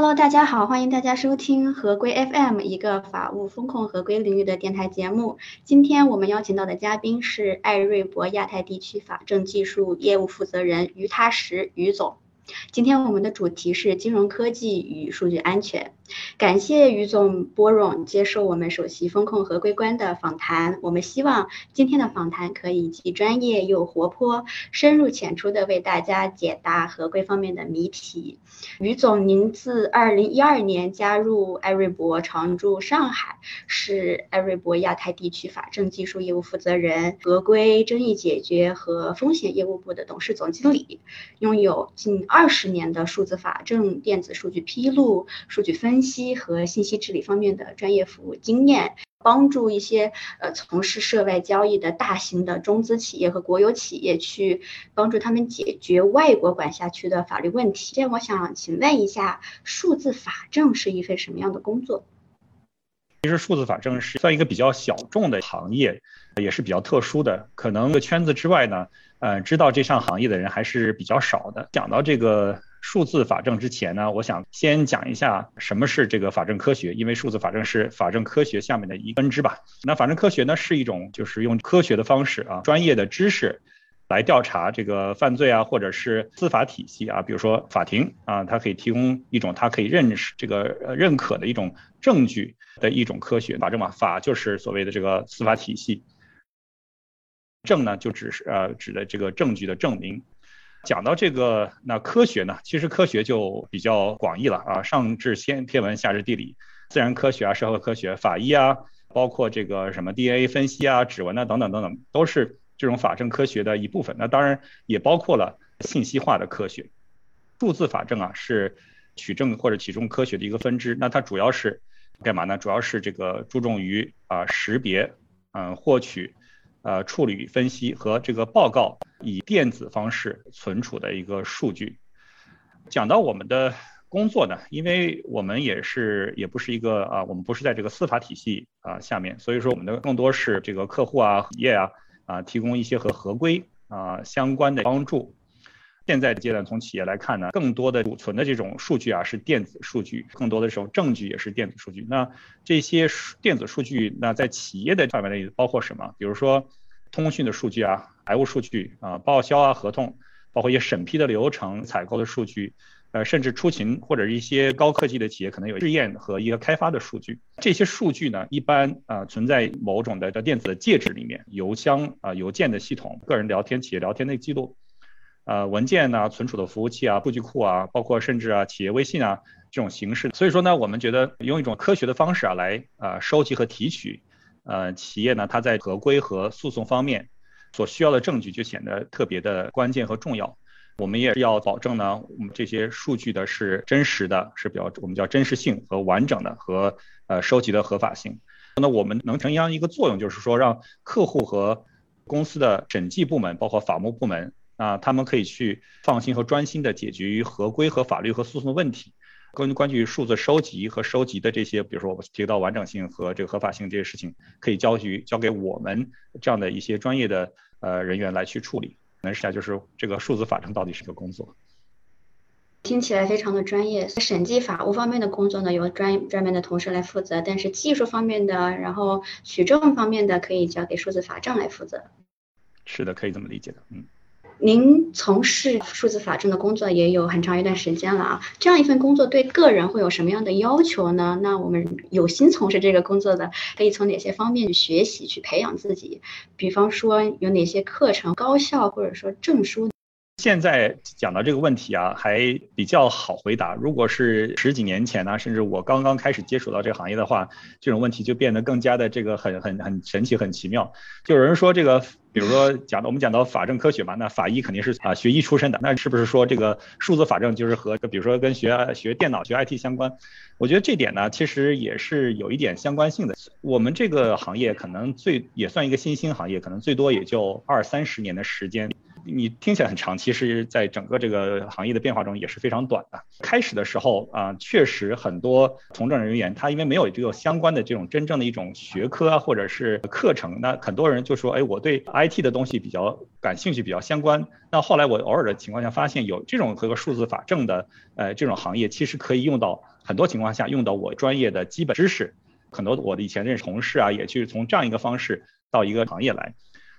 Hello，大家好，欢迎大家收听合规 FM 一个法务风控合规领域的电台节目。今天我们邀请到的嘉宾是艾瑞博亚太地区法政技术业务负责人于踏实于总。今天我们的主题是金融科技与数据安全。感谢于总拨冗接受我们首席风控合规官的访谈。我们希望今天的访谈可以既专业又活泼，深入浅出的为大家解答合规方面的谜题。于总，您自二零一二年加入艾瑞博，常驻上海，是艾瑞博亚太地区法政技术业务负责人、合规争议解决和风险业务部的董事总经理，拥有近二十年的数字法政、电子数据披露、数据分。分析和信息治理方面的专业服务经验，帮助一些呃从事涉外交易的大型的中资企业和国有企业去帮助他们解决外国管辖区的法律问题。这样，我想请问一下，数字法政是一份什么样的工作？其实，数字法政是算一个比较小众的行业，也是比较特殊的。可能个圈子之外呢，呃，知道这项行业的人还是比较少的。讲到这个。数字法政之前呢，我想先讲一下什么是这个法政科学，因为数字法政是法政科学下面的一分支吧。那法政科学呢，是一种就是用科学的方式啊，专业的知识来调查这个犯罪啊，或者是司法体系啊，比如说法庭啊，它可以提供一种它可以认识这个认可的一种证据的一种科学。法政嘛，法就是所谓的这个司法体系，证呢就只是呃指的这个证据的证明。讲到这个，那科学呢？其实科学就比较广义了啊，上至先天文，下至地理，自然科学啊，社会科学，法医啊，包括这个什么 DNA 分析啊，指纹啊等等等等，都是这种法政科学的一部分。那当然也包括了信息化的科学，数字法政啊是取证或者取证科学的一个分支。那它主要是干嘛呢？主要是这个注重于啊识别，嗯，获取。呃，处理分析和这个报告以电子方式存储的一个数据。讲到我们的工作呢，因为我们也是也不是一个啊，我们不是在这个司法体系啊下面，所以说我们的更多是这个客户啊、企业啊啊提供一些和合规啊相关的帮助。现在阶段，从企业来看呢，更多的储存的这种数据啊是电子数据，更多的时候证据也是电子数据。那这些电子数据，那在企业的范围内包括什么？比如说通讯的数据啊，财务数据啊，报销啊，合同，包括一些审批的流程、采购的数据，呃，甚至出勤或者一些高科技的企业可能有试验和一个开发的数据。这些数据呢，一般啊存在某种的叫电子的介质里面，邮箱啊、邮件的系统、个人聊天、企业聊天的记录。呃，文件呢，存储的服务器啊，数据库啊，包括甚至啊，企业微信啊这种形式。所以说呢，我们觉得用一种科学的方式啊，来呃收集和提取，呃，企业呢它在合规和诉讼方面所需要的证据就显得特别的关键和重要。我们也要保证呢，我们这些数据的是真实的，是比较我们叫真实性和完整的和呃收集的合法性。那我们能承担一个作用，就是说让客户和公司的审计部门，包括法务部门。啊，他们可以去放心和专心的解决于合规和法律和诉讼的问题。关关于数字收集和收集的这些，比如说我提到完整性和这个合法性这些事情，可以交于交给我们这样的一些专业的呃人员来去处理。那实际上就是这个数字法证到底是个工作，听起来非常的专业。审计法务方面的工作呢，由专专门的同事来负责，但是技术方面的，然后取证方面的，可以交给数字法证来负责。是的，可以这么理解的，嗯。您从事数字法证的工作也有很长一段时间了啊，这样一份工作对个人会有什么样的要求呢？那我们有心从事这个工作的，可以从哪些方面去学习、去培养自己？比方说有哪些课程、高校或者说证书？现在讲到这个问题啊，还比较好回答。如果是十几年前呢，甚至我刚刚开始接触到这个行业的话，这种问题就变得更加的这个很很很神奇、很奇妙。就有人说这个，比如说讲到我们讲到法政科学嘛，那法医肯定是啊学医出身的，那是不是说这个数字法政就是和比如说跟学学电脑、学 IT 相关？我觉得这点呢，其实也是有一点相关性的。我们这个行业可能最也算一个新兴行业，可能最多也就二三十年的时间。你听起来很长，其实在整个这个行业的变化中也是非常短的。开始的时候啊，确实很多从政人员他因为没有这个相关的这种真正的一种学科啊，或者是课程，那很多人就说，哎，我对 IT 的东西比较感兴趣，比较相关。那后来我偶尔的情况下发现，有这种和数字法政的呃这种行业，其实可以用到很多情况下用到我专业的基本知识。很多我的以前认识同事啊，也去从这样一个方式到一个行业来。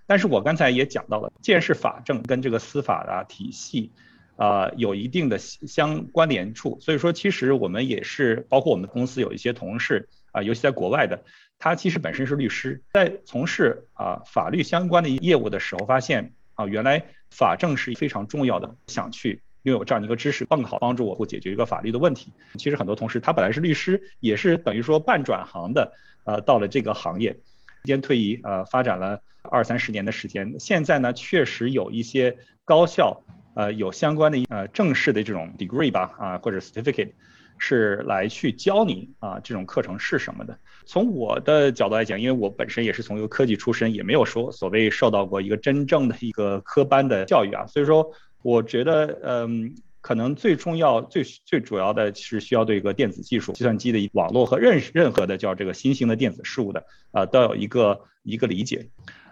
但是我刚才也讲到了，建设法政跟这个司法的体系，啊，有一定的相关联处。所以说，其实我们也是，包括我们公司有一些同事啊，尤其在国外的，他其实本身是律师，在从事啊法律相关的业务的时候，发现啊，原来法政是非常重要的，想去拥有这样的一个知识，更好帮助我或解决一个法律的问题。其实很多同事他本来是律师，也是等于说半转行的，呃，到了这个行业，时间退役，呃，发展了。二三十年的时间，现在呢，确实有一些高校，呃，有相关的呃正式的这种 degree 吧，啊，或者 certificate，是来去教你啊这种课程是什么的。从我的角度来讲，因为我本身也是从一个科技出身，也没有说所谓受到过一个真正的一个科班的教育啊，所以说我觉得，嗯。可能最重要、最最主要的是需要对一个电子技术、计算机的网络和任任何的叫这个新兴的电子事物的啊，都有一个一个理解。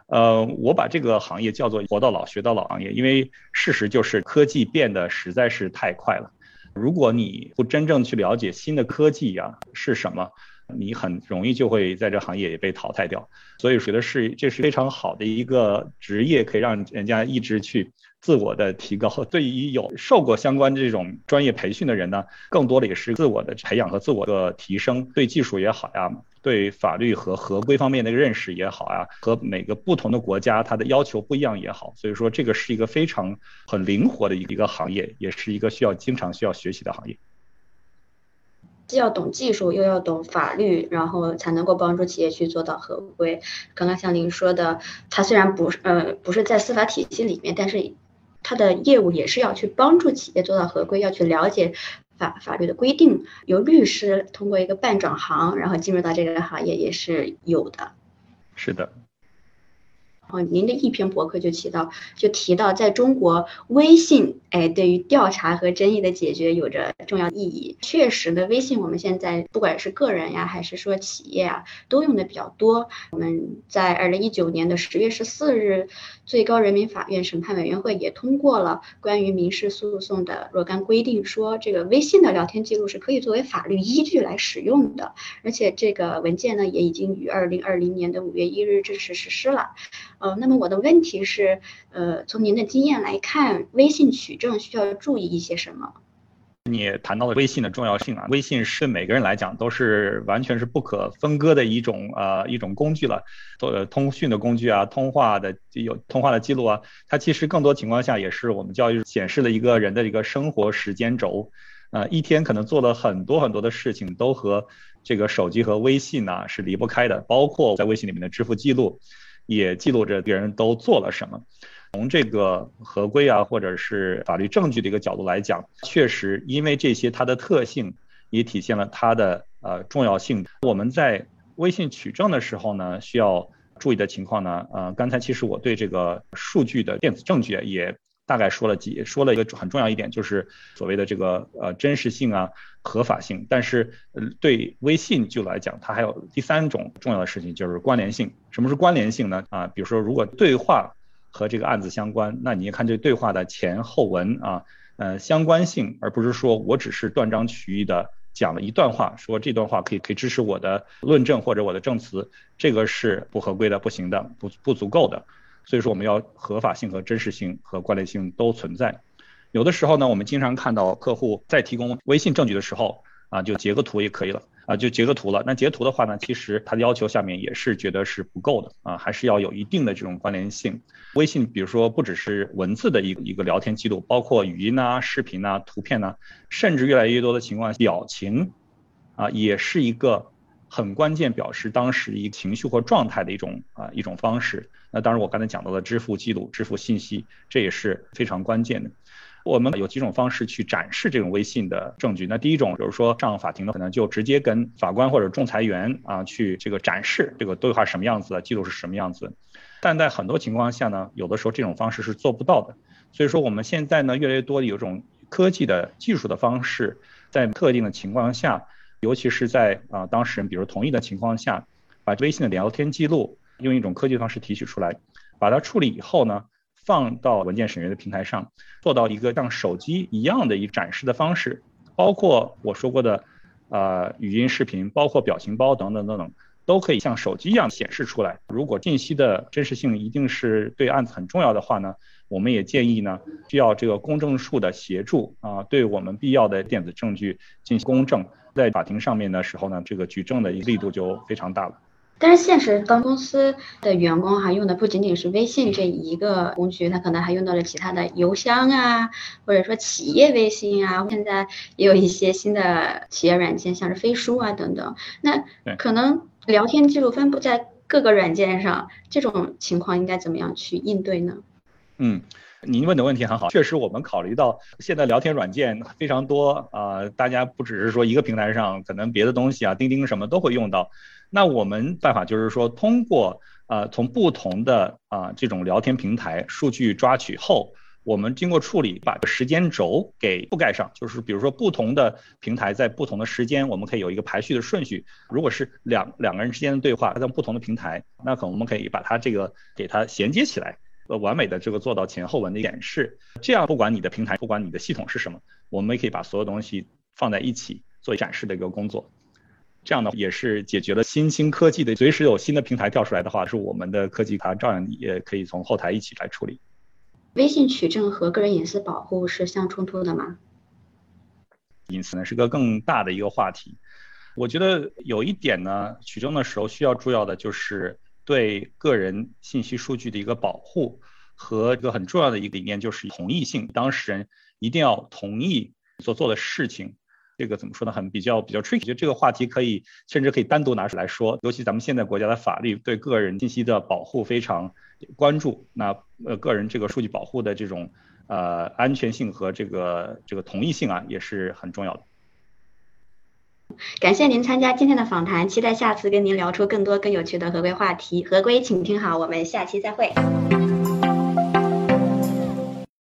呃，我把这个行业叫做“活到老学到老”行业，因为事实就是科技变得实在是太快了。如果你不真正去了解新的科技呀是什么，你很容易就会在这行业也被淘汰掉。所以觉得是这是非常好的一个职业，可以让人家一直去。自我的提高，对于有受过相关这种专业培训的人呢，更多的也是自我的培养和自我的提升，对技术也好呀，对法律和合规方面的认识也好呀，和每个不同的国家它的要求不一样也好，所以说这个是一个非常很灵活的一个行业，也是一个需要经常需要学习的行业。既要懂技术，又要懂法律，然后才能够帮助企业去做到合规。刚刚像您说的，它虽然不是呃不是在司法体系里面，但是。他的业务也是要去帮助企业做到合规，要去了解法法律的规定。由律师通过一个半转行，然后进入到这个行业也是有的。是的。哦，您的一篇博客就提到，就提到在中国，微信哎，对于调查和争议的解决有着重要意义。确实的，微信我们现在不管是个人呀，还是说企业啊，都用的比较多。我们在二零一九年的十月十四日，最高人民法院审判委员会也通过了关于民事诉讼的若干规定，说这个微信的聊天记录是可以作为法律依据来使用的。而且这个文件呢，也已经于二零二零年的五月一日正式实施了。呃，那么我的问题是，呃，从您的经验来看，微信取证需要注意一些什么？你谈到了微信的重要性啊，微信是每个人来讲都是完全是不可分割的一种呃一种工具了，做通讯的工具啊，通话的有通话的记录啊，它其实更多情况下也是我们教育显示了一个人的一个生活时间轴，呃，一天可能做了很多很多的事情都和这个手机和微信呢是离不开的，包括在微信里面的支付记录。也记录着别人都做了什么。从这个合规啊，或者是法律证据的一个角度来讲，确实因为这些它的特性也体现了它的呃重要性。我们在微信取证的时候呢，需要注意的情况呢，呃，刚才其实我对这个数据的电子证据也。大概说了几说了一个很重要一点，就是所谓的这个呃真实性啊、合法性。但是呃对微信就来讲，它还有第三种重要的事情，就是关联性。什么是关联性呢？啊，比如说如果对话和这个案子相关，那你看这对话的前后文啊，呃相关性，而不是说我只是断章取义的讲了一段话，说这段话可以可以支持我的论证或者我的证词，这个是不合规的、不行的、不不足够的。所以说我们要合法性和真实性和关联性都存在。有的时候呢，我们经常看到客户在提供微信证据的时候，啊，就截个图也可以了，啊，就截个图了。那截图的话呢，其实它的要求下面也是觉得是不够的，啊，还是要有一定的这种关联性。微信比如说不只是文字的一个一个聊天记录，包括语音啊、视频啊、图片呐，甚至越来越多的情况，表情，啊，也是一个很关键表示当时一个情绪或状态的一种啊一种方式。那当然，我刚才讲到的支付记录、支付信息，这也是非常关键的。我们有几种方式去展示这种微信的证据。那第一种，比如说上法庭的可能就直接跟法官或者仲裁员啊去这个展示这个对话什么样子的，记录是什么样子。但在很多情况下呢，有的时候这种方式是做不到的。所以说我们现在呢，越来越多的有种科技的技术的方式，在特定的情况下，尤其是在啊当事人比如同意的情况下，把微信的聊天记录用一种科技方式提取出来，把它处理以后呢，放到文件审阅的平台上，做到一个像手机一样的一展示的方式，包括我说过的，呃语音、视频，包括表情包等等等等。都可以像手机一样显示出来。如果信息的真实性一定是对案子很重要的话呢，我们也建议呢，需要这个公证处的协助啊，对我们必要的电子证据进行公证，在法庭上面的时候呢，这个举证的力度就非常大了。但是现实当公司的员工哈用的不仅仅是微信这一个工具，他可能还用到了其他的邮箱啊，或者说企业微信啊，现在也有一些新的企业软件，像是飞书啊等等。那可能。聊天记录分布在各个软件上，这种情况应该怎么样去应对呢？嗯，您问的问题很好，确实我们考虑到现在聊天软件非常多啊，大家不只是说一个平台上，可能别的东西啊，钉钉什么都会用到。那我们办法就是说，通过呃从不同的啊这种聊天平台数据抓取后。我们经过处理，把时间轴给覆盖上，就是比如说不同的平台在不同的时间，我们可以有一个排序的顺序。如果是两两个人之间的对话，它在不同的平台，那可能我们可以把它这个给它衔接起来，呃，完美的这个做到前后文的演示。这样不管你的平台，不管你的系统是什么，我们也可以把所有东西放在一起做展示的一个工作。这样呢，也是解决了新兴科技的，随时有新的平台跳出来的话，是我们的科技它照样也可以从后台一起来处理。微信取证和个人隐私保护是相冲突的吗？隐私呢是个更大的一个话题。我觉得有一点呢，取证的时候需要注意的就是对个人信息数据的一个保护和一个很重要的一个理念就是同意性，当事人一定要同意所做的事情。这个怎么说呢？很比较比较 tricky，就这个话题可以甚至可以单独拿出来说。尤其咱们现在国家的法律对个人信息的保护非常关注，那呃个人这个数据保护的这种呃安全性和这个这个同意性啊也是很重要的。感谢您参加今天的访谈，期待下次跟您聊出更多更有趣的合规话题。合规，请听好，我们下期再会。